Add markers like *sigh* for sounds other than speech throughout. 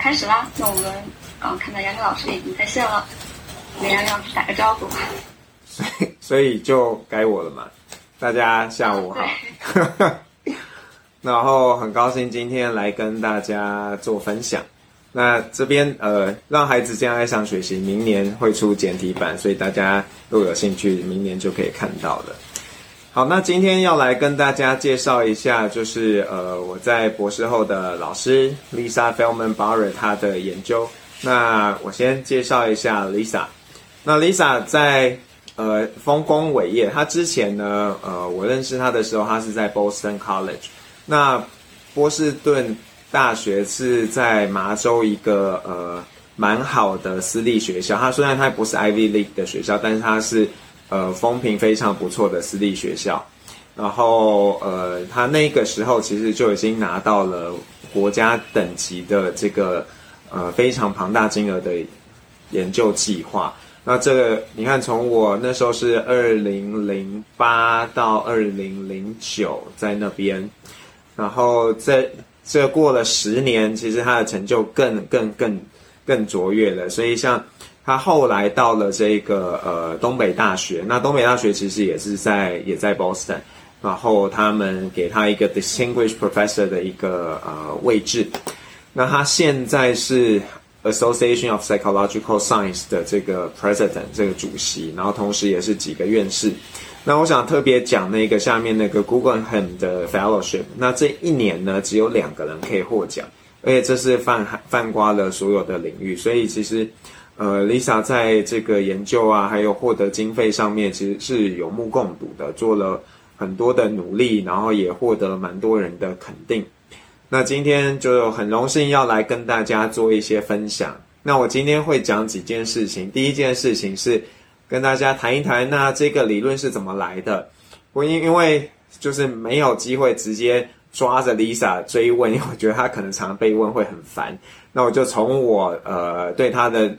开始啦。那我们嗯，看到杨丽老师已经在线了，跟杨丽老师打个招呼。所以，所以就该我了嘛。大家下午好。*laughs* 然后很高兴今天来跟大家做分享。那这边呃，让孩子这样爱上学习，明年会出简体版，所以大家如果有兴趣，明年就可以看到了。好，那今天要来跟大家介绍一下，就是呃，我在博士后的老师 Lisa Feldman Barrett 她的研究。那我先介绍一下 Lisa。那 Lisa 在呃丰功伟业，她之前呢，呃，我认识她的时候，她是在 Boston College。那波士顿大学是在麻州一个呃蛮好的私立学校。它虽然它不是 Ivy League 的学校，但是它是呃风评非常不错的私立学校。然后呃，他那个时候其实就已经拿到了国家等级的这个呃非常庞大金额的研究计划。那这个你看，从我那时候是二零零八到二零零九在那边。然后这这过了十年，其实他的成就更更更更卓越了。所以像他后来到了这个呃东北大学，那东北大学其实也是在也在 Boston，然后他们给他一个 Distinguished Professor 的一个呃位置。那他现在是 Association of Psychological Science 的这个 President 这个主席，然后同时也是几个院士。那我想特别讲那个下面那个 Guggenheim 的 Fellowship，那这一年呢只有两个人可以获奖，而且这是泛泛刮了所有的领域，所以其实，呃，Lisa 在这个研究啊，还有获得经费上面，其实是有目共睹的，做了很多的努力，然后也获得蛮多人的肯定。那今天就很荣幸要来跟大家做一些分享。那我今天会讲几件事情，第一件事情是。跟大家谈一谈，那这个理论是怎么来的？我因因为就是没有机会直接抓着 Lisa 追问，因为我觉得她可能常被问会很烦。那我就从我呃对她的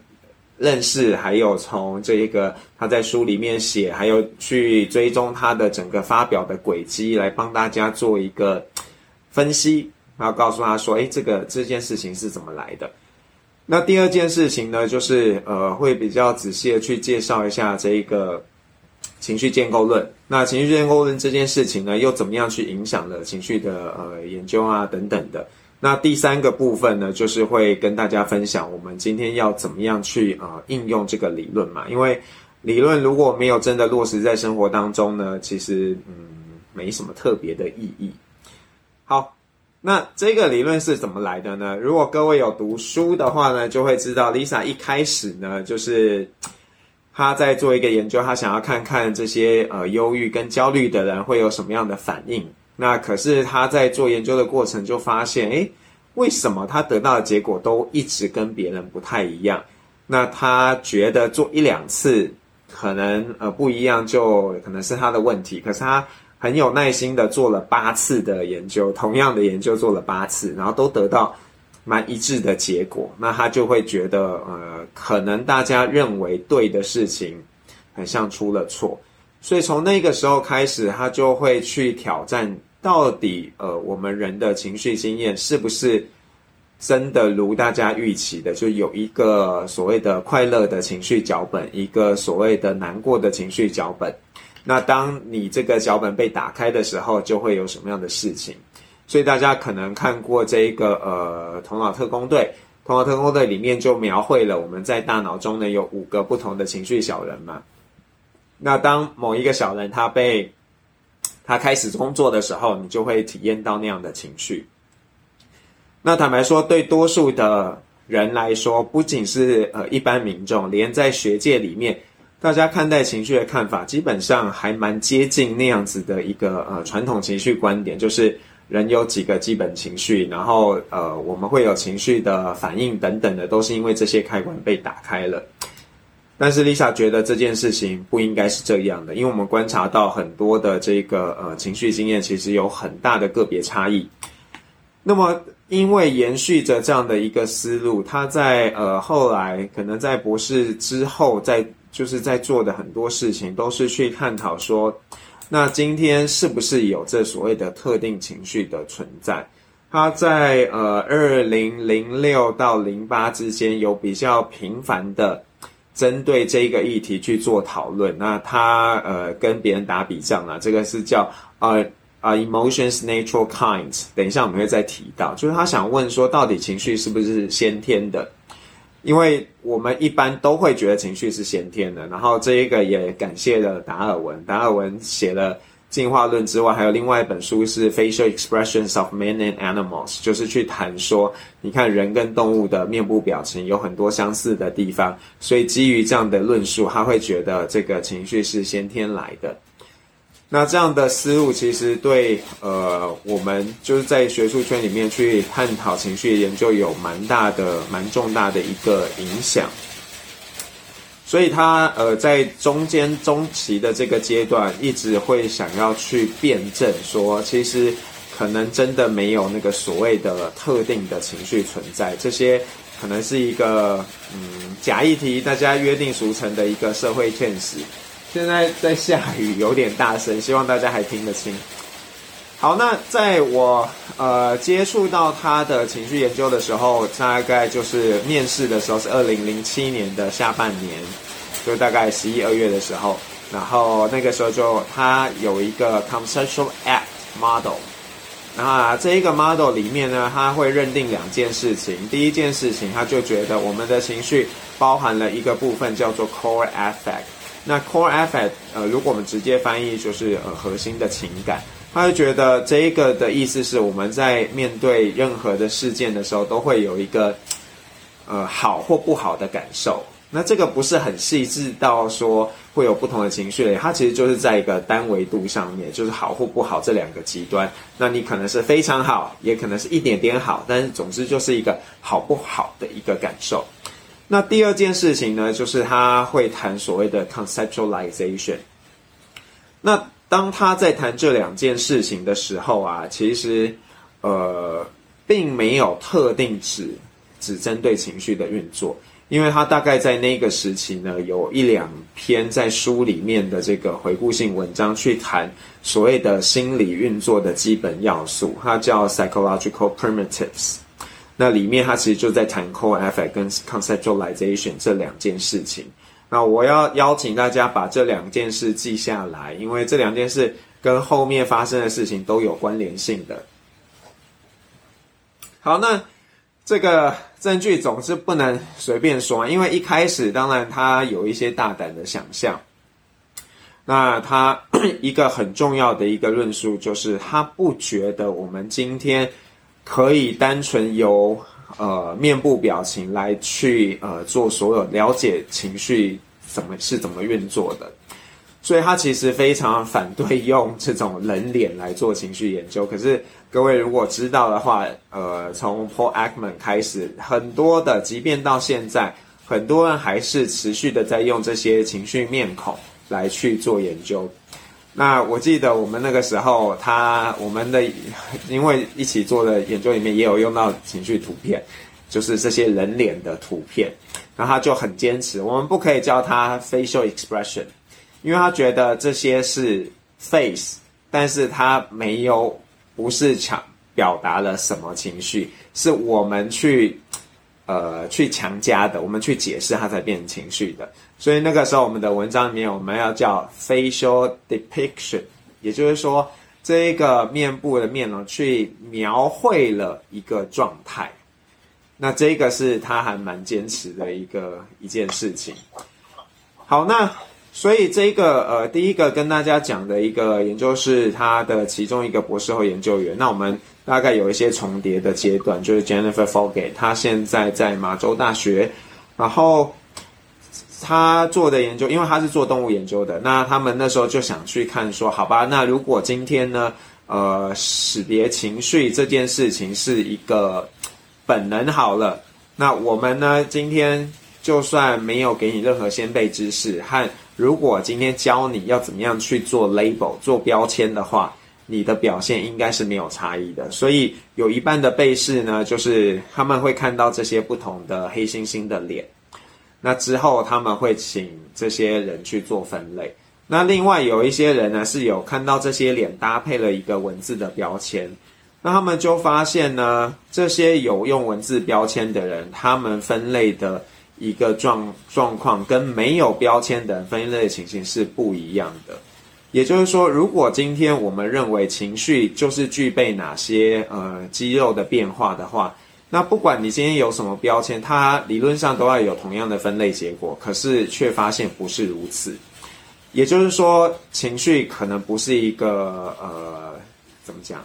认识，还有从这一个他在书里面写，还有去追踪他的整个发表的轨迹，来帮大家做一个分析，然后告诉他说：“哎，这个这件事情是怎么来的？”那第二件事情呢，就是呃，会比较仔细的去介绍一下这一个情绪建构论。那情绪建构论这件事情呢，又怎么样去影响了情绪的呃研究啊等等的。那第三个部分呢，就是会跟大家分享我们今天要怎么样去啊应用这个理论嘛。因为理论如果没有真的落实在生活当中呢，其实嗯没什么特别的意义。好。那这个理论是怎么来的呢？如果各位有读书的话呢，就会知道 Lisa 一开始呢，就是他在做一个研究，他想要看看这些呃忧郁跟焦虑的人会有什么样的反应。那可是他在做研究的过程就发现，诶，为什么他得到的结果都一直跟别人不太一样？那他觉得做一两次可能呃不一样，就可能是他的问题。可是他。很有耐心的做了八次的研究，同样的研究做了八次，然后都得到蛮一致的结果。那他就会觉得，呃，可能大家认为对的事情，很像出了错。所以从那个时候开始，他就会去挑战，到底呃，我们人的情绪经验是不是真的如大家预期的，就有一个所谓的快乐的情绪脚本，一个所谓的难过的情绪脚本。那当你这个脚本被打开的时候，就会有什么样的事情？所以大家可能看过这一个呃《头脑特工队》，《头脑特工队》里面就描绘了我们在大脑中呢有五个不同的情绪小人嘛。那当某一个小人他被他开始工作的时候，你就会体验到那样的情绪。那坦白说，对多数的人来说，不仅是呃一般民众，连在学界里面。大家看待情绪的看法，基本上还蛮接近那样子的一个呃传统情绪观点，就是人有几个基本情绪，然后呃我们会有情绪的反应等等的，都是因为这些开关被打开了。但是 Lisa 觉得这件事情不应该是这样的，因为我们观察到很多的这个呃情绪经验其实有很大的个别差异。那么因为延续着这样的一个思路，他在呃后来可能在博士之后在。就是在做的很多事情，都是去探讨说，那今天是不是有这所谓的特定情绪的存在？他在呃二零零六到零八之间有比较频繁的针对这个议题去做讨论。那他呃跟别人打比仗啊，这个是叫呃啊 emotions natural kinds。等一下我们会再提到，就是他想问说，到底情绪是不是先天的？因为我们一般都会觉得情绪是先天的。然后这一个也感谢了达尔文，达尔文写了。进化论之外，还有另外一本书是《Facial Expressions of Men and Animals》，就是去谈说，你看人跟动物的面部表情有很多相似的地方，所以基于这样的论述，他会觉得这个情绪是先天来的。那这样的思路其实对呃我们就是在学术圈里面去探讨情绪研究有蛮大的、蛮重大的一个影响。所以他呃在中间中期的这个阶段，一直会想要去辩证说，其实可能真的没有那个所谓的特定的情绪存在，这些可能是一个嗯假议题，大家约定俗成的一个社会现实。现在在下雨，有点大声，希望大家还听得清。好，那在我呃接触到他的情绪研究的时候，大概就是面试的时候是二零零七年的下半年，就大概十一二月的时候，然后那个时候就他有一个 conceptual act model，那这一个 model 里面呢，他会认定两件事情，第一件事情他就觉得我们的情绪包含了一个部分叫做 core affect，那 core affect 呃如果我们直接翻译就是呃核心的情感。他就觉得这一个的意思是，我们在面对任何的事件的时候，都会有一个呃好或不好的感受。那这个不是很细致到说会有不同的情绪类，它其实就是在一个单维度上面，就是好或不好这两个极端。那你可能是非常好，也可能是一点点好，但是总之就是一个好不好的一个感受。那第二件事情呢，就是他会谈所谓的 conceptualization。那当他在谈这两件事情的时候啊，其实，呃，并没有特定只只针对情绪的运作，因为他大概在那个时期呢，有一两篇在书里面的这个回顾性文章去谈所谓的心理运作的基本要素，它叫 psychological primitives。那里面他其实就在谈 core affect 跟 conceptualization 这两件事情。那我要邀请大家把这两件事记下来，因为这两件事跟后面发生的事情都有关联性的。好，那这个证据总是不能随便说，因为一开始当然他有一些大胆的想象。那他 *clears throat* 一个很重要的一个论述就是，他不觉得我们今天可以单纯由。呃，面部表情来去呃做所有了解情绪怎么是怎么运作的，所以他其实非常反对用这种人脸来做情绪研究。可是各位如果知道的话，呃，从 Paul Ekman 开始，很多的，即便到现在，很多人还是持续的在用这些情绪面孔来去做研究。那我记得我们那个时候，他我们的因为一起做的研究里面也有用到情绪图片，就是这些人脸的图片，然后他就很坚持，我们不可以叫他 facial expression，因为他觉得这些是 face，但是他没有不是强表达了什么情绪，是我们去呃去强加的，我们去解释它才变成情绪的。所以那个时候，我们的文章里面我们要叫 facial depiction，也就是说，这一个面部的面容去描绘了一个状态。那这个是他还蛮坚持的一个一件事情。好，那所以这个呃，第一个跟大家讲的一个研究是他的其中一个博士后研究员。那我们大概有一些重叠的阶段，就是 Jennifer Fogate，他现在在马州大学，然后。他做的研究，因为他是做动物研究的，那他们那时候就想去看说，好吧，那如果今天呢，呃，识别情绪这件事情是一个本能好了，那我们呢，今天就算没有给你任何先辈知识，和如果今天教你要怎么样去做 label 做标签的话，你的表现应该是没有差异的。所以有一半的被试呢，就是他们会看到这些不同的黑猩猩的脸。那之后他们会请这些人去做分类。那另外有一些人呢是有看到这些脸搭配了一个文字的标签，那他们就发现呢，这些有用文字标签的人，他们分类的一个状状况跟没有标签的人分类情形是不一样的。也就是说，如果今天我们认为情绪就是具备哪些呃肌肉的变化的话，那不管你今天有什么标签，它理论上都要有同样的分类结果，可是却发现不是如此。也就是说，情绪可能不是一个呃怎么讲？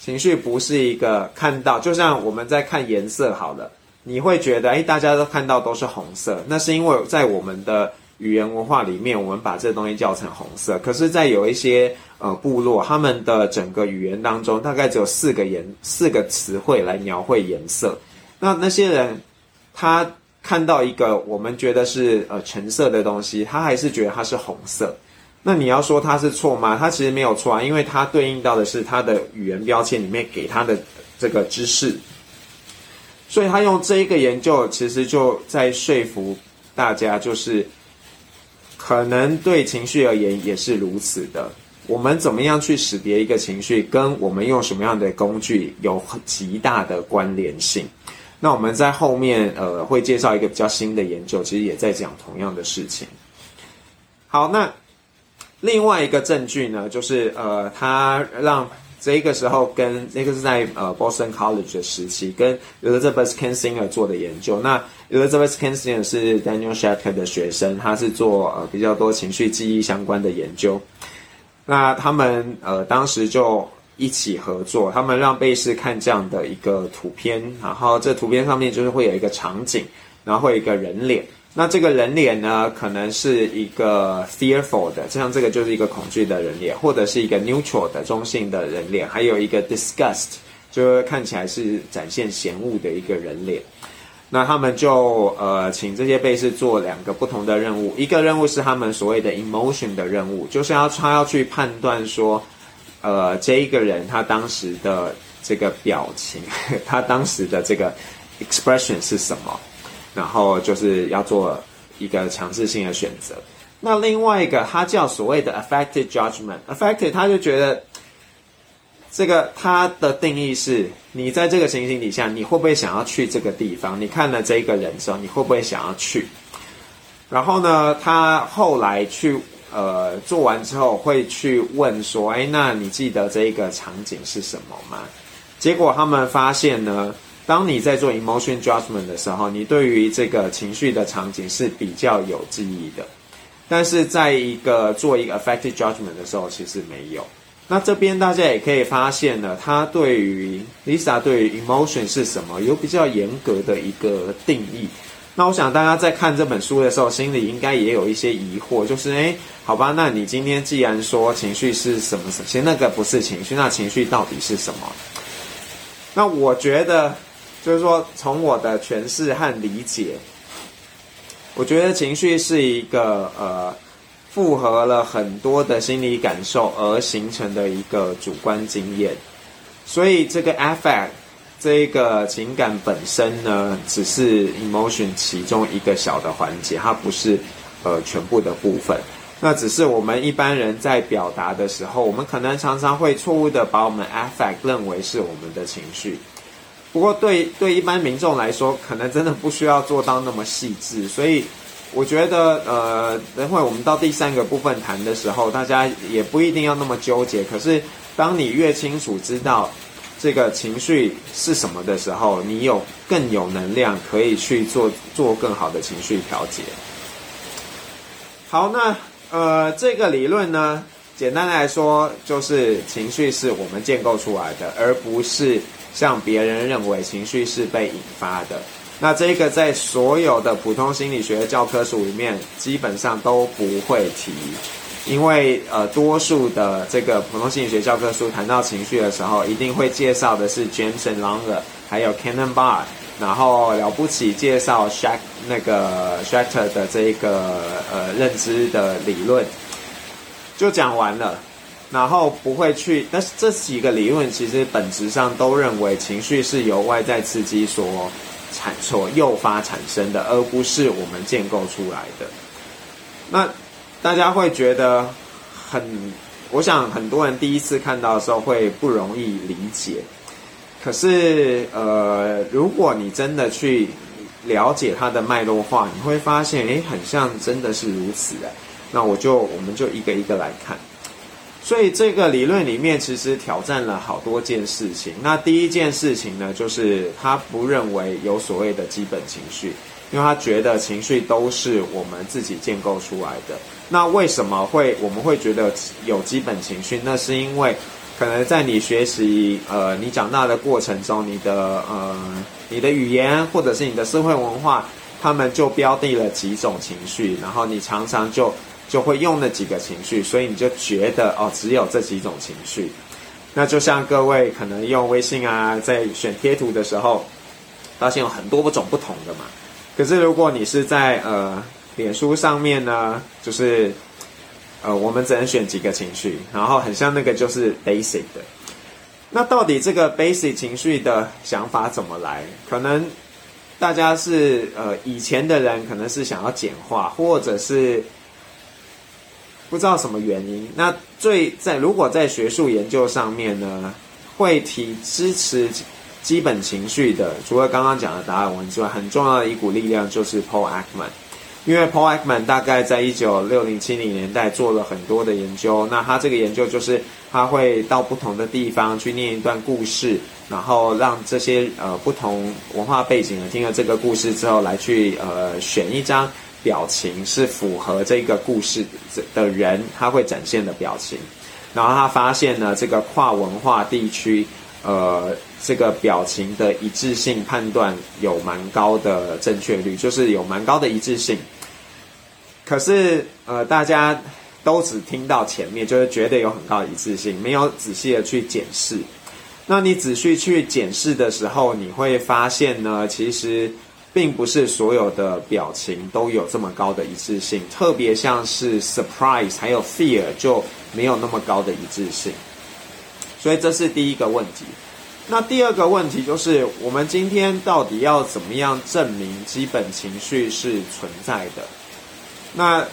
情绪不是一个看到，就像我们在看颜色好了，你会觉得哎，大家都看到都是红色，那是因为在我们的。语言文化里面，我们把这东西叫成红色。可是，在有一些呃部落，他们的整个语言当中，大概只有四个颜四个词汇来描绘颜色。那那些人，他看到一个我们觉得是呃橙色的东西，他还是觉得它是红色。那你要说它是错吗？它其实没有错啊，因为它对应到的是它的语言标签里面给它的这个知识。所以他用这一个研究，其实就在说服大家，就是。可能对情绪而言也是如此的。我们怎么样去识别一个情绪，跟我们用什么样的工具有极大的关联性。那我们在后面呃会介绍一个比较新的研究，其实也在讲同样的事情。好，那另外一个证据呢，就是呃，他让。这一个时候跟那个是在呃 Boston College 的时期，跟 Elizabeth Kensinger 做的研究。那 Elizabeth Kensinger 是 Daniel s h a t e r 的学生，他是做呃比较多情绪记忆相关的研究。那他们呃当时就一起合作，他们让被试看这样的一个图片，然后这图片上面就是会有一个场景，然后会有一个人脸。那这个人脸呢，可能是一个 fearful 的，就像这个就是一个恐惧的人脸，或者是一个 neutral 的中性的人脸，还有一个 disgust，就看起来是展现嫌恶的一个人脸。那他们就呃请这些被试做两个不同的任务，一个任务是他们所谓的 emotion 的任务，就是要他要去判断说，呃这一个人他当时的这个表情，*laughs* 他当时的这个 expression 是什么。然后就是要做一个强制性的选择。那另外一个，它叫所谓的 affected judgment。affected，他就觉得这个它的定义是：你在这个情形底下，你会不会想要去这个地方？你看了这个人之后，你会不会想要去？然后呢，他后来去呃做完之后，会去问说：哎，那你记得这一个场景是什么吗？结果他们发现呢。当你在做 emotion judgment 的时候，你对于这个情绪的场景是比较有记忆的，但是在一个做一个 affective judgment 的时候，其实没有。那这边大家也可以发现呢，他对于 Lisa 对于 emotion 是什么有比较严格的一个定义。那我想大家在看这本书的时候，心里应该也有一些疑惑，就是诶，好吧，那你今天既然说情绪是什么，其实那个不是情绪，那情绪到底是什么？那我觉得。就是说，从我的诠释和理解，我觉得情绪是一个呃，复合了很多的心理感受而形成的一个主观经验。所以，这个 affect 这个情感本身呢，只是 emotion 其中一个小的环节，它不是呃全部的部分。那只是我们一般人在表达的时候，我们可能常常会错误的把我们 affect 认为是我们的情绪。不过，对对一般民众来说，可能真的不需要做到那么细致。所以，我觉得，呃，等会我们到第三个部分谈的时候，大家也不一定要那么纠结。可是，当你越清楚知道这个情绪是什么的时候，你有更有能量可以去做做更好的情绪调节。好，那呃，这个理论呢，简单来说，就是情绪是我们建构出来的，而不是。像别人认为情绪是被引发的，那这个在所有的普通心理学教科书里面基本上都不会提，因为呃多数的这个普通心理学教科书谈到情绪的时候，一定会介绍的是 James and Longer，还有 Cannon Bar，然后了不起介绍 Shack 那个 s h a t t e r 的这个呃认知的理论，就讲完了。然后不会去，但是这几个理论其实本质上都认为情绪是由外在刺激所产、所诱发产生的，而不是我们建构出来的。那大家会觉得很我想很多人第一次看到的时候会不容易理解。可是，呃，如果你真的去了解它的脉络化，你会发现，诶，很像真的是如此的。那我就我们就一个一个来看。所以这个理论里面其实挑战了好多件事情。那第一件事情呢，就是他不认为有所谓的基本情绪，因为他觉得情绪都是我们自己建构出来的。那为什么会我们会觉得有基本情绪？那是因为可能在你学习呃你长大的过程中，你的呃你的语言或者是你的社会文化，他们就标定了几种情绪，然后你常常就。就会用那几个情绪，所以你就觉得哦，只有这几种情绪。那就像各位可能用微信啊，在选贴图的时候，发现有很多种不同的嘛。可是如果你是在呃脸书上面呢，就是呃我们只能选几个情绪，然后很像那个就是 basic 的。那到底这个 basic 情绪的想法怎么来？可能大家是呃以前的人可能是想要简化，或者是。不知道什么原因，那最在如果在学术研究上面呢，会提支持基本情绪的，除了刚刚讲的达尔文之外，很重要的一股力量就是 Paul Ekman，因为 Paul Ekman 大概在一九六零七零年代做了很多的研究，那他这个研究就是他会到不同的地方去念一段故事，然后让这些呃不同文化背景的听了这个故事之后，来去呃选一张。表情是符合这个故事的人，他会展现的表情。然后他发现呢，这个跨文化地区，呃，这个表情的一致性判断有蛮高的正确率，就是有蛮高的一致性。可是，呃，大家都只听到前面，就是觉得有很高的一致性，没有仔细的去检视。那你仔细去检视的时候，你会发现呢，其实。并不是所有的表情都有这么高的一致性，特别像是 surprise 还有 fear 就没有那么高的一致性，所以这是第一个问题。那第二个问题就是，我们今天到底要怎么样证明基本情绪是存在的？那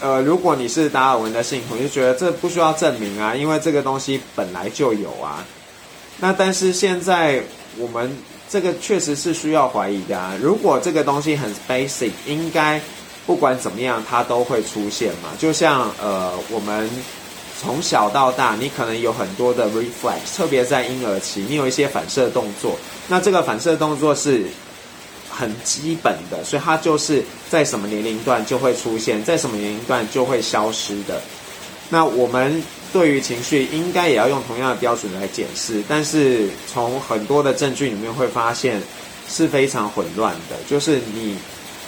呃，如果你是达尔文的信徒，就觉得这不需要证明啊，因为这个东西本来就有啊。那但是现在我们。这个确实是需要怀疑的啊！如果这个东西很 basic，应该不管怎么样它都会出现嘛。就像呃，我们从小到大，你可能有很多的 reflex，特别在婴儿期，你有一些反射动作。那这个反射动作是很基本的，所以它就是在什么年龄段就会出现，在什么年龄段就会消失的。那我们。对于情绪，应该也要用同样的标准来检视，但是从很多的证据里面会发现是非常混乱的。就是你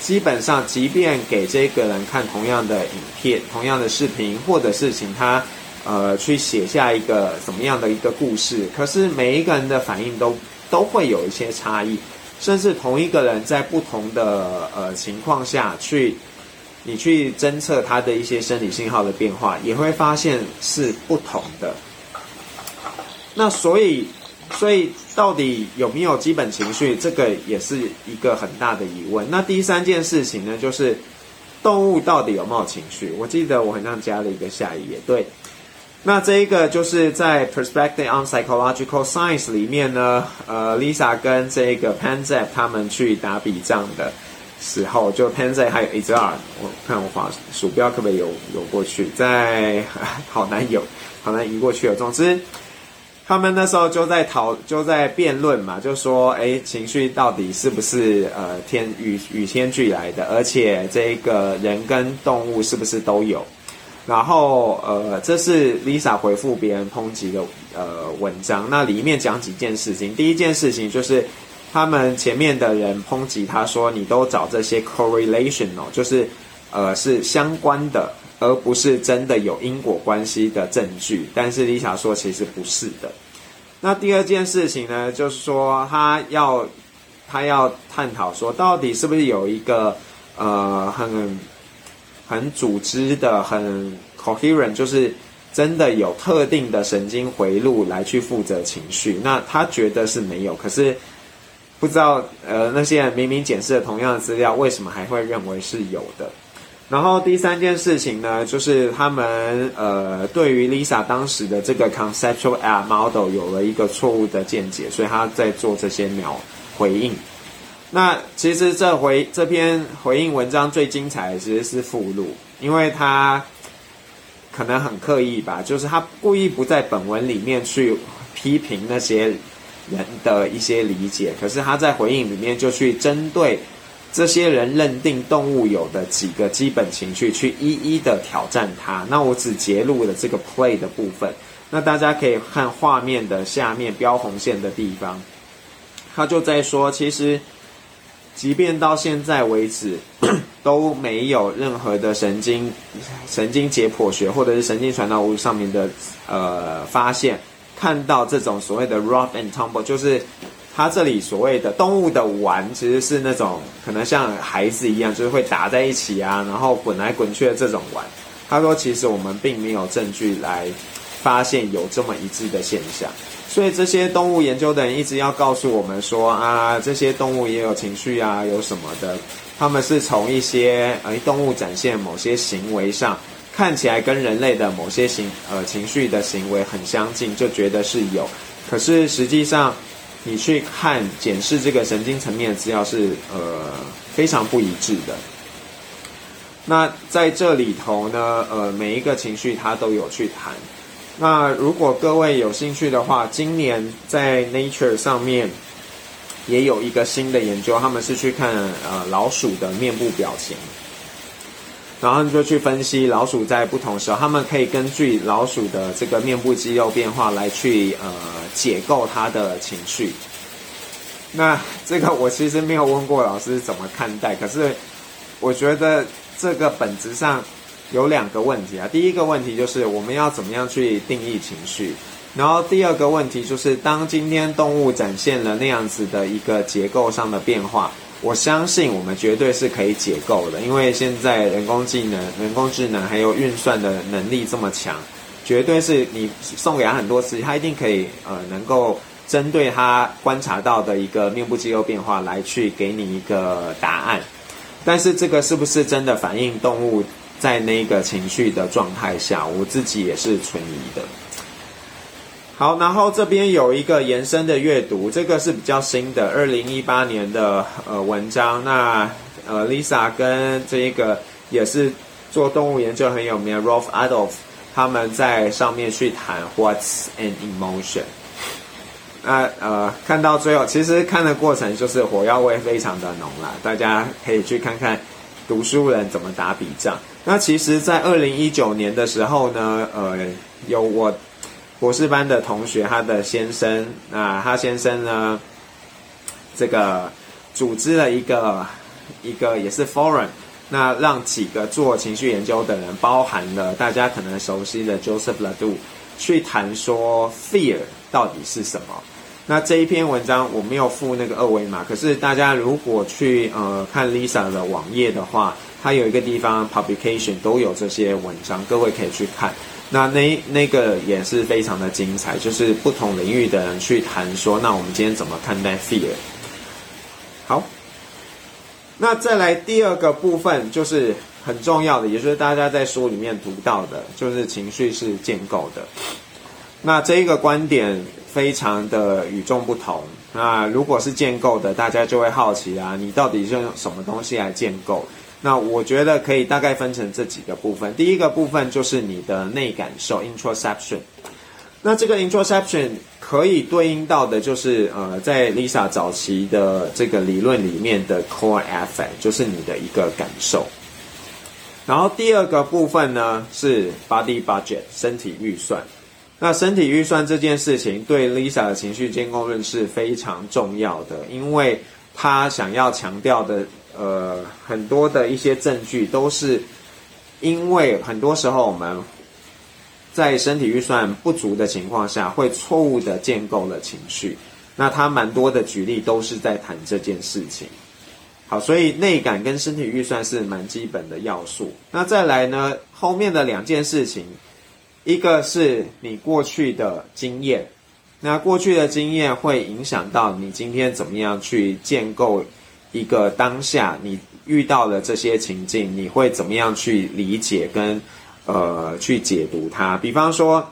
基本上，即便给这个人看同样的影片、同样的视频，或者是请他呃去写下一个怎么样的一个故事，可是每一个人的反应都都会有一些差异，甚至同一个人在不同的呃情况下去。你去侦测它的一些生理信号的变化，也会发现是不同的。那所以，所以到底有没有基本情绪，这个也是一个很大的疑问。那第三件事情呢，就是动物到底有没有情绪？我记得我好像加了一个下一页。对，那这一个就是在 Perspective on Psychological Science 里面呢，呃，Lisa 跟这个 Panzer 他们去打比仗的。时候就 p e n z 还有 HR，我看我滑鼠标可不可以游游过去？在好难游，好难移过去了。总之，他们那时候就在讨，就在辩论嘛，就说，哎，情绪到底是不是呃天与与天俱来的？而且这个人跟动物是不是都有？然后呃，这是 Lisa 回复别人抨击的呃文章。那里面讲几件事情，第一件事情就是。他们前面的人抨击他说：“你都找这些 correlation 哦，就是呃是相关的，而不是真的有因果关系的证据。”但是 Lisa 说其实不是的。那第二件事情呢，就是说他要他要探讨说，到底是不是有一个呃很很组织的、很 coherent，就是真的有特定的神经回路来去负责情绪？那他觉得是没有，可是。不知道，呃，那些人明明检视了同样的资料，为什么还会认为是有的？然后第三件事情呢，就是他们呃对于 Lisa 当时的这个 conceptual app model 有了一个错误的见解，所以他在做这些秒回应。那其实这回这篇回应文章最精彩的其实是附录，因为他可能很刻意吧，就是他故意不在本文里面去批评那些人的一些理解，可是他在回应里面就去针对。这些人认定动物有的几个基本情绪，去一一的挑战它。那我只截录了这个 play 的部分。那大家可以看画面的下面标红线的地方，他就在说，其实即便到现在为止，*clears throat* 都没有任何的神经神经解剖学或者是神经传导物上面的呃发现，看到这种所谓的 rough and tumble，就是。他这里所谓的动物的玩，其实是那种可能像孩子一样，就是会打在一起啊，然后滚来滚去的这种玩。他说，其实我们并没有证据来发现有这么一致的现象。所以这些动物研究的人一直要告诉我们说啊，这些动物也有情绪啊，有什么的。他们是从一些呃动物展现某些行为上，看起来跟人类的某些行呃情绪的行为很相近，就觉得是有。可是实际上。你去看检视这个神经层面的资料是呃非常不一致的。那在这里头呢，呃每一个情绪它都有去谈。那如果各位有兴趣的话，今年在 Nature 上面也有一个新的研究，他们是去看呃老鼠的面部表情。然后就去分析老鼠在不同时候，他们可以根据老鼠的这个面部肌肉变化来去呃解构它的情绪。那这个我其实没有问过老师怎么看待，可是我觉得这个本质上有两个问题啊。第一个问题就是我们要怎么样去定义情绪，然后第二个问题就是当今天动物展现了那样子的一个结构上的变化。我相信我们绝对是可以解构的，因为现在人工技能、人工智能还有运算的能力这么强，绝对是你送给他很多次，他一定可以呃能够针对他观察到的一个面部肌肉变化来去给你一个答案。但是这个是不是真的反映动物在那个情绪的状态下，我自己也是存疑的。好，然后这边有一个延伸的阅读，这个是比较新的，二零一八年的呃文章。那呃，Lisa 跟这一个也是做动物研究很有名的，Rolf Adolf，他们在上面去谈 What's an emotion？那呃，看到最后，其实看的过程就是火药味非常的浓啦，大家可以去看看读书人怎么打笔仗。那其实，在二零一九年的时候呢，呃，有我。博士班的同学，他的先生，那他先生呢，这个组织了一个一个也是 forum，那让几个做情绪研究的人，包含了大家可能熟悉的 Joseph Ledoux，去谈说 fear 到底是什么。那这一篇文章我没有附那个二维码，可是大家如果去呃看 Lisa 的网页的话，它有一个地方 publication 都有这些文章，各位可以去看。那那那个也是非常的精彩，就是不同领域的人去谈说，那我们今天怎么看待 fear？好，那再来第二个部分就是很重要的，也就是大家在书里面读到的，就是情绪是建构的。那这一个观点非常的与众不同。那如果是建构的，大家就会好奇啊，你到底是用什么东西来建构？那我觉得可以大概分成这几个部分。第一个部分就是你的内感受 （introspection）。那这个 introspection 可以对应到的就是呃，在 Lisa 早期的这个理论里面的 core affect，就是你的一个感受。然后第二个部分呢是 body budget，身体预算。那身体预算这件事情对 Lisa 的情绪监控论是非常重要的，因为他想要强调的。呃，很多的一些证据都是因为很多时候我们在身体预算不足的情况下，会错误的建构了情绪。那他蛮多的举例都是在谈这件事情。好，所以内感跟身体预算是蛮基本的要素。那再来呢，后面的两件事情，一个是你过去的经验，那过去的经验会影响到你今天怎么样去建构。一个当下你遇到了这些情境，你会怎么样去理解跟呃去解读它？比方说，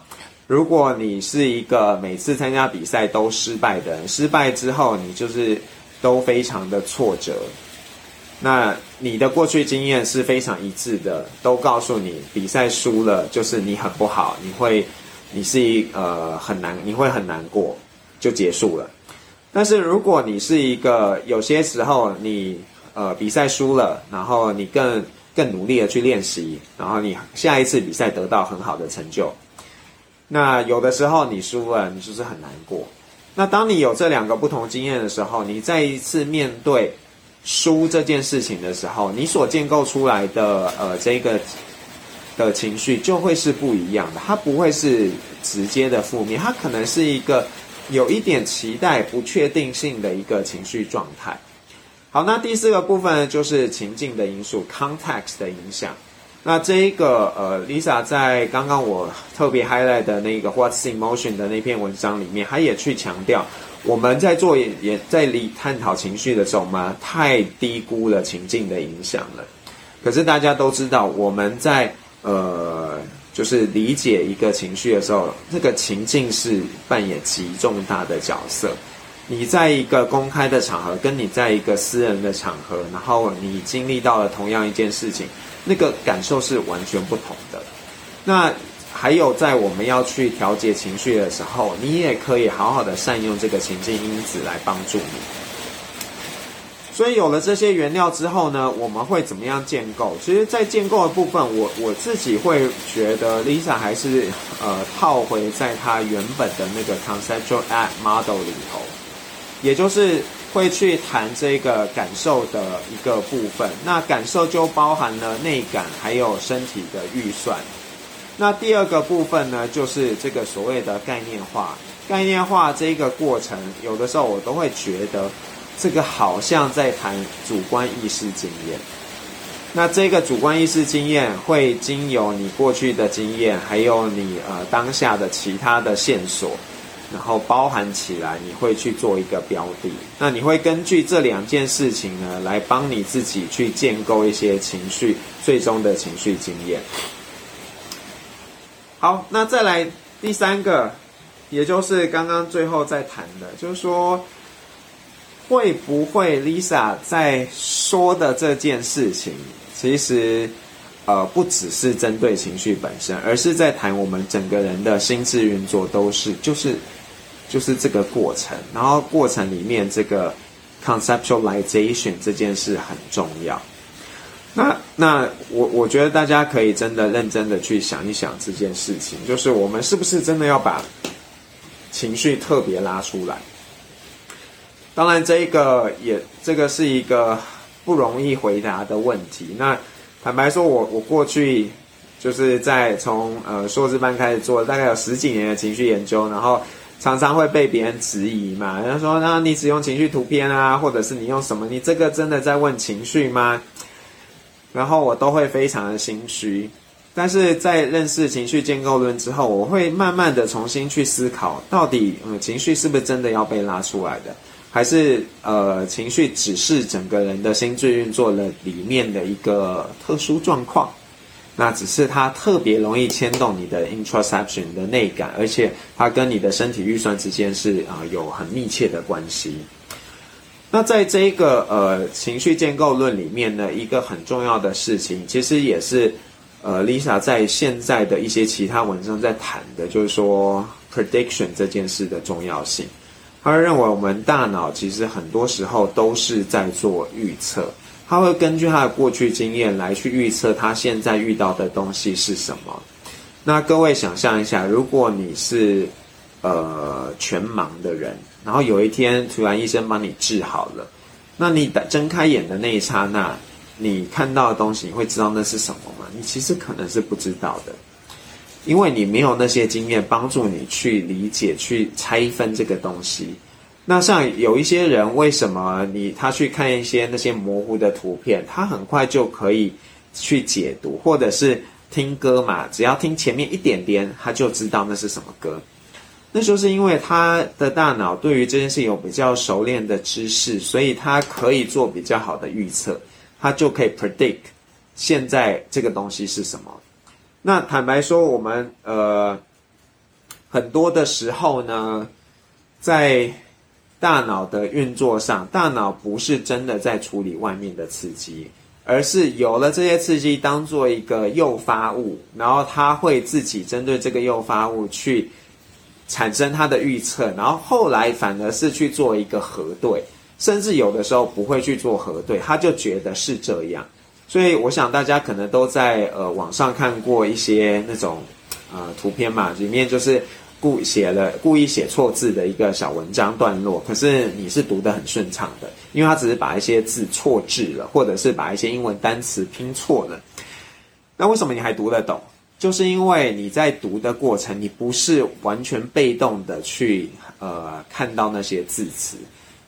如果你是一个每次参加比赛都失败的人，失败之后你就是都非常的挫折。那你的过去经验是非常一致的，都告诉你比赛输了就是你很不好，你会，你是一呃很难，你会很难过，就结束了。但是如果你是一个有些时候你呃比赛输了，然后你更更努力的去练习，然后你下一次比赛得到很好的成就，那有的时候你输了，你就是很难过。那当你有这两个不同经验的时候，你再一次面对。输这件事情的时候，你所建构出来的呃这个的情绪就会是不一样的，它不会是直接的负面，它可能是一个有一点期待、不确定性的一个情绪状态。好，那第四个部分就是情境的因素 （context） 的影响。那这一个呃，Lisa 在刚刚我特别 highlight 的那个 What's Emotion 的那篇文章里面，他也去强调。我们在做也在理探讨情绪的时候，嘛太低估了情境的影响了。可是大家都知道，我们在呃，就是理解一个情绪的时候，这个情境是扮演极重大的角色。你在一个公开的场合，跟你在一个私人的场合，然后你经历到了同样一件事情，那个感受是完全不同的。那。还有，在我们要去调节情绪的时候，你也可以好好的善用这个情境因子来帮助你。所以有了这些原料之后呢，我们会怎么样建构？其实，在建构的部分，我我自己会觉得，Lisa 还是呃套回在它原本的那个 conceptual act model 里头，也就是会去谈这个感受的一个部分。那感受就包含了内感，还有身体的预算。那第二个部分呢，就是这个所谓的概念化。概念化这一个过程，有的时候我都会觉得，这个好像在谈主观意识经验。那这个主观意识经验会经由你过去的经验，还有你呃当下的其他的线索，然后包含起来，你会去做一个标的。那你会根据这两件事情呢，来帮你自己去建构一些情绪，最终的情绪经验。好，那再来第三个，也就是刚刚最后在谈的，就是说，会不会 Lisa 在说的这件事情，其实呃不只是针对情绪本身，而是在谈我们整个人的心智运作，都是就是就是这个过程，然后过程里面这个 conceptualization 这件事很重要。那那我我觉得大家可以真的认真的去想一想这件事情，就是我们是不是真的要把情绪特别拉出来？当然，这一个也这个是一个不容易回答的问题。那坦白说，我我过去就是在从呃硕士班开始做，大概有十几年的情绪研究，然后常常会被别人质疑嘛，人家说那你只用情绪图片啊，或者是你用什么？你这个真的在问情绪吗？然后我都会非常的心虚，但是在认识情绪建构论之后，我会慢慢的重新去思考，到底嗯情绪是不是真的要被拉出来的，还是呃情绪只是整个人的心智运作了里面的一个特殊状况，那只是它特别容易牵动你的 introspection 的内感，而且它跟你的身体预算之间是啊有很密切的关系。那在这一个呃情绪建构论里面呢，一个很重要的事情，其实也是呃 Lisa 在现在的一些其他文章在谈的，就是说 prediction 这件事的重要性。他认为我们大脑其实很多时候都是在做预测，他会根据他的过去经验来去预测他现在遇到的东西是什么。那各位想象一下，如果你是呃全盲的人。然后有一天，突然医生帮你治好了，那你睁开眼的那一刹那，你看到的东西，你会知道那是什么吗？你其实可能是不知道的，因为你没有那些经验帮助你去理解、去拆分这个东西。那像有一些人，为什么你他去看一些那些模糊的图片，他很快就可以去解读，或者是听歌嘛，只要听前面一点点，他就知道那是什么歌。那就是因为他的大脑对于这件事有比较熟练的知识，所以他可以做比较好的预测，他就可以 predict 现在这个东西是什么。那坦白说，我们呃很多的时候呢，在大脑的运作上，大脑不是真的在处理外面的刺激，而是有了这些刺激当做一个诱发物，然后它会自己针对这个诱发物去产生它的预测，然后后来反而是去做一个核对，甚至有的时候不会去做核对，他就觉得是这样。所以我想大家可能都在呃网上看过一些那种呃图片嘛，里面就是故写了故意写错字的一个小文章段落，可是你是读得很顺畅的，因为他只是把一些字错字了，或者是把一些英文单词拼错了。那为什么你还读得懂？就是因为你在读的过程，你不是完全被动的去呃看到那些字词。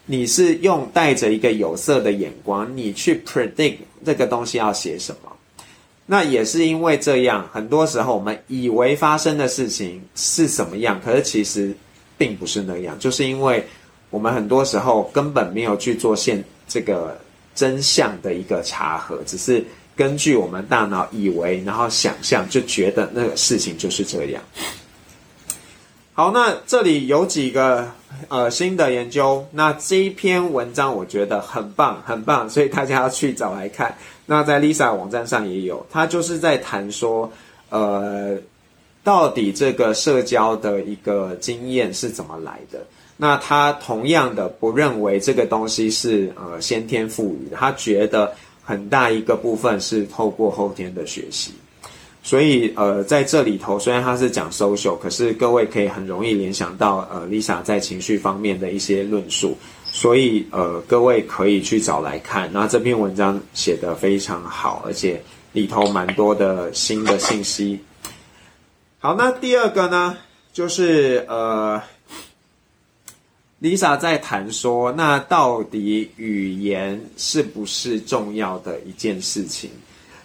你是用带着一个有色的眼光，你去 predict 这个东西要写什么。那也是因为这样，很多时候我们以为发生的事情是什么样，可是其实并不是那样。就是因为我们很多时候根本没有去做现这个真相的一个查核，只是根据我们大脑以为，然后想象就觉得那个事情就是这样。好，那这里有几个。呃，新的研究，那这一篇文章我觉得很棒，很棒，所以大家要去找来看。那在 Lisa 网站上也有，他就是在谈说，呃，到底这个社交的一个经验是怎么来的？那他同样的不认为这个东西是呃先天赋予的，他觉得很大一个部分是透过后天的学习。所以，呃，在这里头，虽然他是讲 social，可是各位可以很容易联想到，呃，Lisa 在情绪方面的一些论述。所以，呃，各位可以去找来看。那这篇文章写得非常好，而且里头蛮多的新的信息。好，那第二个呢，就是呃，Lisa 在谈说，那到底语言是不是重要的一件事情？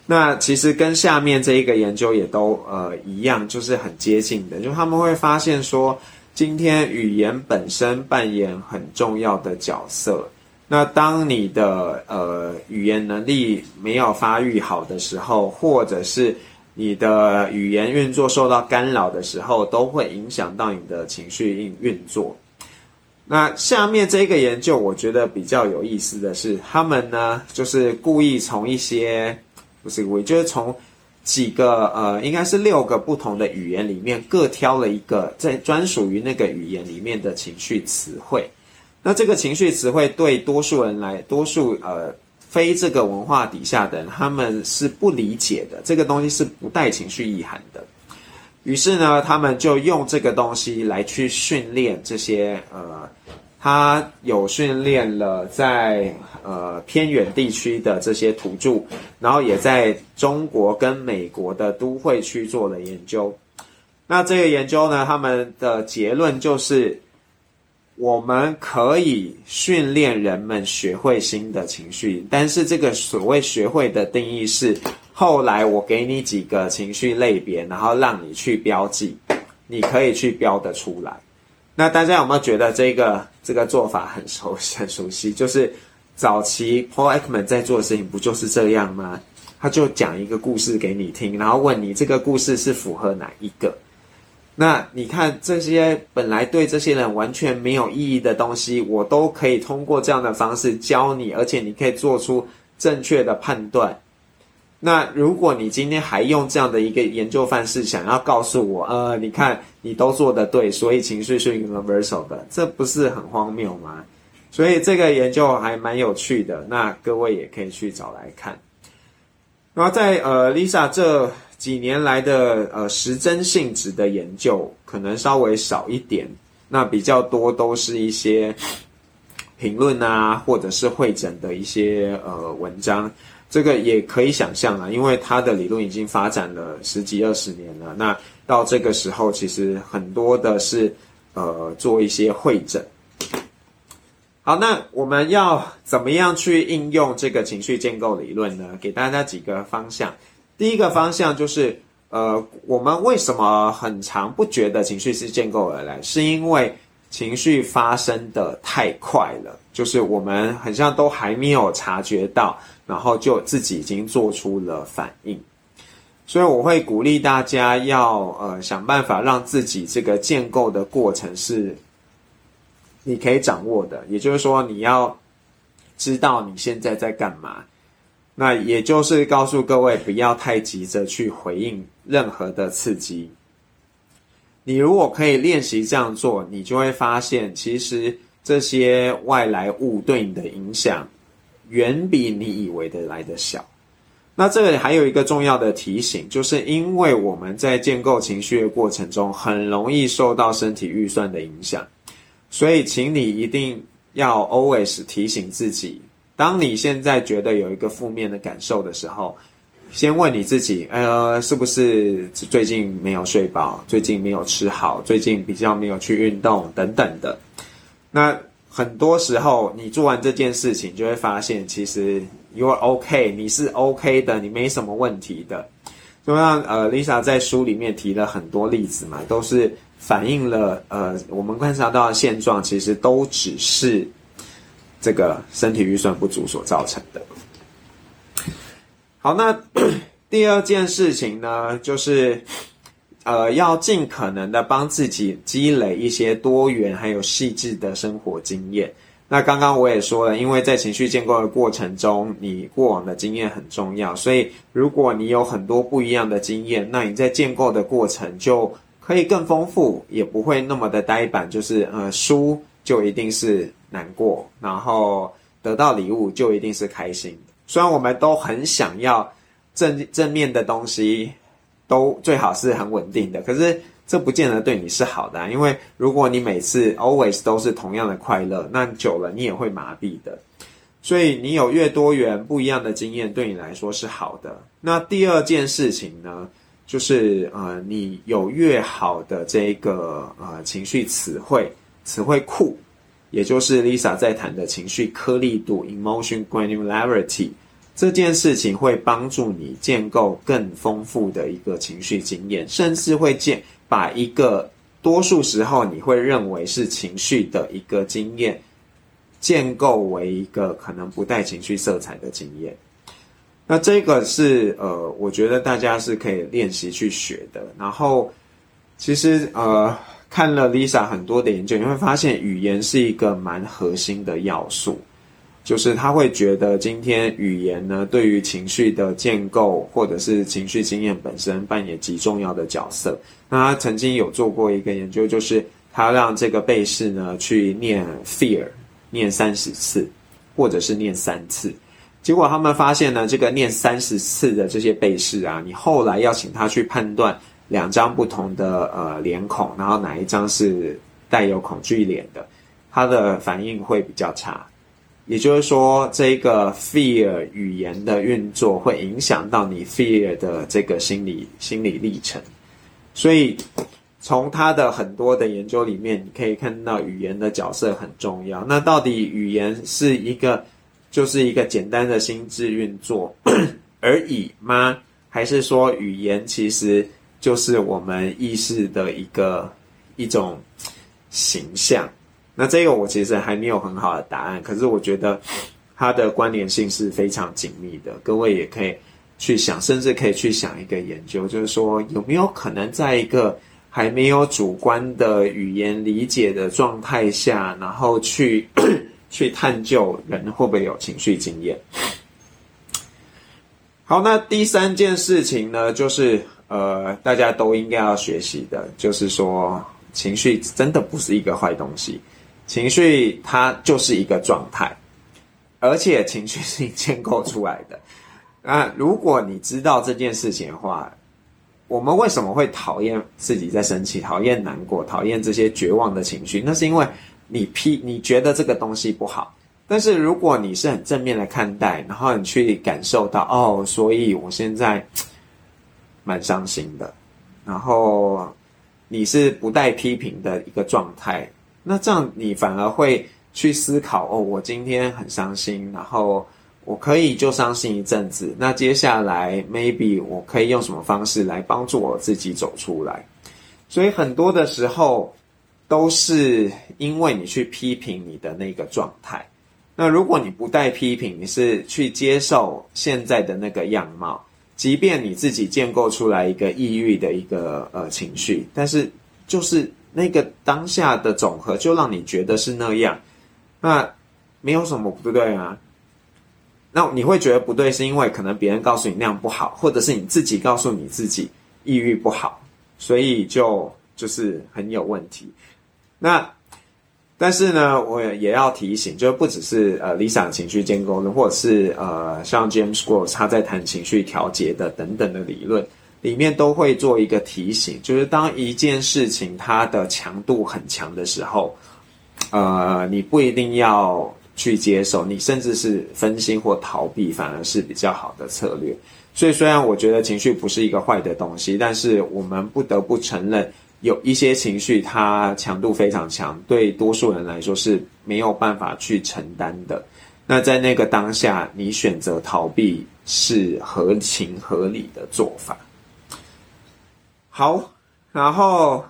那其实跟下面这一个研究也都呃一样，就是很接近的，就他们会发现说，今天语言本身扮演很重要的角色。那当你的呃语言能力没有发育好的时候，或者是你的语言运作受到干扰的时候，都会影响到你的情绪运运作。那下面这个研究，我觉得比较有意思的是，他们呢就是故意从一些。不是我就是从几个呃，应该是六个不同的语言里面各挑了一个，在专属于那个语言里面的情绪词汇。那这个情绪词汇对多数人来，多数呃非这个文化底下的人，他们是不理解的。这个东西是不带情绪意涵的。于是呢，他们就用这个东西来去训练这些呃。他有训练了在呃偏远地区的这些土著，然后也在中国跟美国的都会区做了研究。那这个研究呢，他们的结论就是，我们可以训练人们学会新的情绪，但是这个所谓学会的定义是，后来我给你几个情绪类别，然后让你去标记，你可以去标得出来。那大家有没有觉得这个这个做法很熟很熟悉？就是早期 Paul Ekman 在做的事情不就是这样吗？他就讲一个故事给你听，然后问你这个故事是符合哪一个？那你看这些本来对这些人完全没有意义的东西，我都可以通过这样的方式教你，而且你可以做出正确的判断。那如果你今天还用这样的一个研究范式，想要告诉我，呃，你看你都做得对，所以情绪是 universal 的，这不是很荒谬吗？所以这个研究还蛮有趣的，那各位也可以去找来看。然后在呃 Lisa 这几年来的呃时针性质的研究，可能稍微少一点，那比较多都是一些评论啊，或者是会诊的一些呃文章。这个也可以想象啊，因为他的理论已经发展了十几二十年了。那到这个时候，其实很多的是呃做一些会诊。好，那我们要怎么样去应用这个情绪建构理论呢？给大家几个方向。第一个方向就是，呃，我们为什么很长不觉得情绪是建构而来？是因为情绪发生的太快了，就是我们好像都还没有察觉到，然后就自己已经做出了反应。所以我会鼓励大家要呃想办法让自己这个建构的过程是你可以掌握的，也就是说你要知道你现在在干嘛。那也就是告诉各位，不要太急着去回应任何的刺激。你如果可以练习这样做，你就会发现，其实这些外来物对你的影响，远比你以为的来的小。那这里还有一个重要的提醒，就是因为我们在建构情绪的过程中，很容易受到身体预算的影响，所以请你一定要 always 提醒自己。当你现在觉得有一个负面的感受的时候，先问你自己：呃，是不是最近没有睡饱？最近没有吃好？最近比较没有去运动等等的？那很多时候，你做完这件事情，就会发现其实 you are OK，你是 OK 的，你没什么问题的。就像呃，Lisa 在书里面提了很多例子嘛，都是反映了呃，我们观察到的现状，其实都只是。这个身体预算不足所造成的。好，那 *coughs* 第二件事情呢，就是呃，要尽可能的帮自己积累一些多元还有细致的生活经验。那刚刚我也说了，因为在情绪建构的过程中，你过往的经验很重要，所以如果你有很多不一样的经验，那你在建构的过程就可以更丰富，也不会那么的呆板，就是呃，输就一定是。难过，然后得到礼物就一定是开心。虽然我们都很想要正正面的东西，都最好是很稳定的，可是这不见得对你是好的。啊因为如果你每次 always 都是同样的快乐，那久了你也会麻痹的。所以你有越多元不一样的经验，对你来说是好的。那第二件事情呢，就是呃，你有越好的这个呃情绪词汇词汇库。也就是 Lisa 在谈的情绪颗粒度 （emotion granularity） 这件事情，会帮助你建构更丰富的一个情绪经验，甚至会建把一个多数时候你会认为是情绪的一个经验，建构为一个可能不带情绪色彩的经验。那这个是呃，我觉得大家是可以练习去学的。然后，其实呃。看了 Lisa 很多的研究，你会发现语言是一个蛮核心的要素，就是他会觉得今天语言呢对于情绪的建构或者是情绪经验本身扮演极重要的角色。那他曾经有做过一个研究，就是他让这个被试呢去念 fear 念三十次，或者是念三次，结果他们发现呢，这个念三十次的这些被试啊，你后来要请他去判断。两张不同的呃脸孔，然后哪一张是带有恐惧脸的，他的反应会比较差。也就是说，这个 fear 语言的运作会影响到你 fear 的这个心理心理历程。所以，从他的很多的研究里面，你可以看到语言的角色很重要。那到底语言是一个就是一个简单的心智运作 *clears throat* 而已吗？还是说语言其实？就是我们意识的一个一种形象，那这个我其实还没有很好的答案，可是我觉得它的关联性是非常紧密的。各位也可以去想，甚至可以去想一个研究，就是说有没有可能在一个还没有主观的语言理解的状态下，然后去 *clears throat* 去探究人会不会有情绪经验。好，那第三件事情呢，就是。呃，大家都应该要学习的，就是说，情绪真的不是一个坏东西，情绪它就是一个状态，而且情绪是建构出来的。*laughs* 那如果你知道这件事情的话，我们为什么会讨厌自己在生气、讨厌难过、讨厌这些绝望的情绪？那是因为你批你觉得这个东西不好。但是如果你是很正面的看待，然后你去感受到，哦，所以我现在。蛮伤心的，然后你是不带批评的一个状态，那这样你反而会去思考哦，我今天很伤心，然后我可以就伤心一阵子，那接下来 maybe 我可以用什么方式来帮助我自己走出来？所以很多的时候都是因为你去批评你的那个状态。那如果你不带批评，你是去接受现在的那个样貌，即便你自己建构出来一个抑郁的一个呃情绪，但是就是那个当下的总和就让你觉得是那样，那没有什么不对啊。那你会觉得不对，是因为可能别人告诉你那样不好，或者是你自己告诉你自己抑郁不好，所以就就是很有问题。那但是呢，我也要提醒，就不只是呃 Lisa 情绪建构的，或者是呃像 James Gross 他在谈情绪调节的等等的理论里面，都会做一个提醒，就是当一件事情它的强度很强的时候，呃，你不一定要。去接受你，甚至是分心或逃避，反而是比较好的策略。所以，虽然我觉得情绪不是一个坏的东西，但是我们不得不承认，有一些情绪它强度非常强，对多数人来说是没有办法去承担的。那在那个当下，你选择逃避是合情合理的做法。好，然后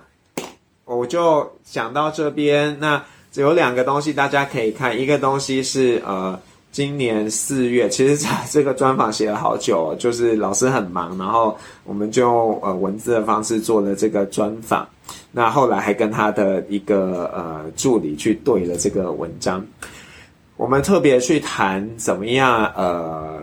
我就讲到这边，那。有两个东西大家可以看，一个东西是呃，今年四月，其实这个专访写了好久，就是老师很忙，然后我们就用呃文字的方式做了这个专访，那后来还跟他的一个呃助理去对了这个文章，我们特别去谈怎么样呃，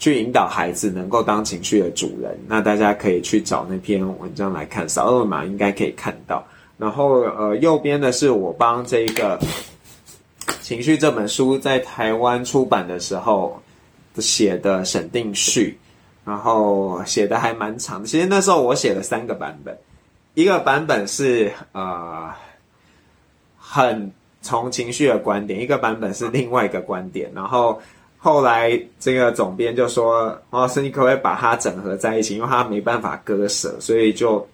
去引导孩子能够当情绪的主人，那大家可以去找那篇文章来看，扫二维码应该可以看到。然后，呃，右边的是我帮这个《情绪》这本书在台湾出版的时候写的审定序，然后写的还蛮长。其实那时候我写了三个版本，一个版本是呃很从情绪的观点，一个版本是另外一个观点。然后后来这个总编就说：“黄老师，你可不可以把它整合在一起？因为它没办法割舍，所以就。”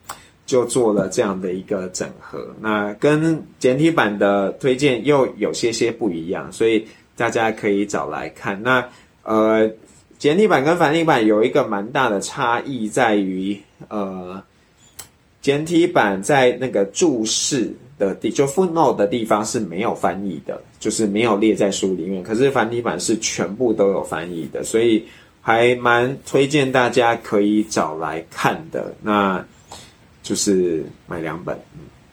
就做了这样的一个整合，那跟简体版的推荐又有些些不一样，所以大家可以找来看。那呃，简体版跟繁体版有一个蛮大的差异，在于呃，简体版在那个注释的地，就 footnote 的地方是没有翻译的，就是没有列在书里面。可是繁体版是全部都有翻译的，所以还蛮推荐大家可以找来看的。那。就是买两本，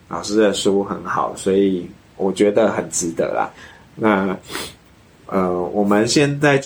老师的书很好，所以我觉得很值得啦。那呃，我们现在。